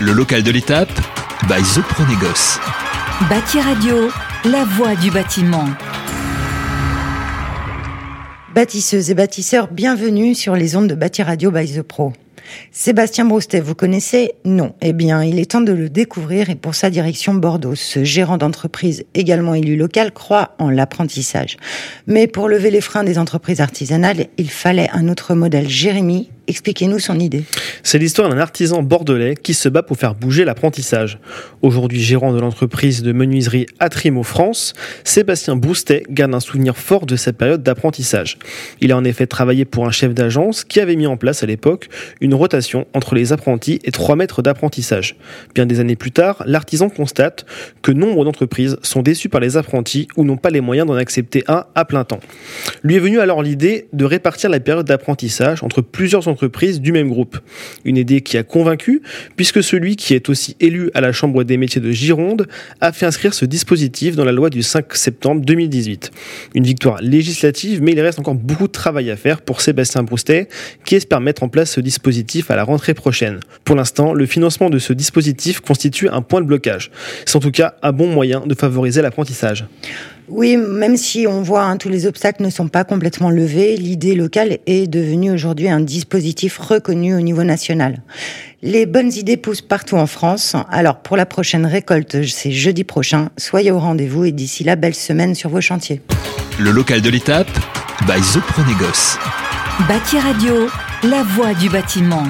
Le local de l'étape, by The Pronégoce. Bâti Radio, la voix du bâtiment. Bâtisseuses et bâtisseurs, bienvenue sur les ondes de Bâti Radio by The Pro. Sébastien Broustet, vous connaissez Non. Eh bien, il est temps de le découvrir et pour sa direction Bordeaux, ce gérant d'entreprise également élu local croit en l'apprentissage. Mais pour lever les freins des entreprises artisanales, il fallait un autre modèle. Jérémy, Expliquez-nous son idée. C'est l'histoire d'un artisan bordelais qui se bat pour faire bouger l'apprentissage. Aujourd'hui gérant de l'entreprise de menuiserie Atrimo France, Sébastien Boustet garde un souvenir fort de cette période d'apprentissage. Il a en effet travaillé pour un chef d'agence qui avait mis en place à l'époque une rotation entre les apprentis et trois mètres d'apprentissage. Bien des années plus tard, l'artisan constate que nombre d'entreprises sont déçues par les apprentis ou n'ont pas les moyens d'en accepter un à plein temps. Lui est venu alors l'idée de répartir la période d'apprentissage entre plusieurs entreprises du même groupe. Une idée qui a convaincu, puisque celui qui est aussi élu à la Chambre des métiers de Gironde a fait inscrire ce dispositif dans la loi du 5 septembre 2018. Une victoire législative, mais il reste encore beaucoup de travail à faire pour Sébastien Broustet, qui espère mettre en place ce dispositif à la rentrée prochaine. Pour l'instant, le financement de ce dispositif constitue un point de blocage. C'est en tout cas un bon moyen de favoriser l'apprentissage. Oui, même si on voit hein, tous les obstacles ne sont pas complètement levés, l'idée locale est devenue aujourd'hui un dispositif reconnu au niveau national. Les bonnes idées poussent partout en France. Alors pour la prochaine récolte, c'est jeudi prochain. Soyez au rendez-vous et d'ici là, belle semaine sur vos chantiers. Le local de l'étape, by The. Bâti Radio, la voix du bâtiment.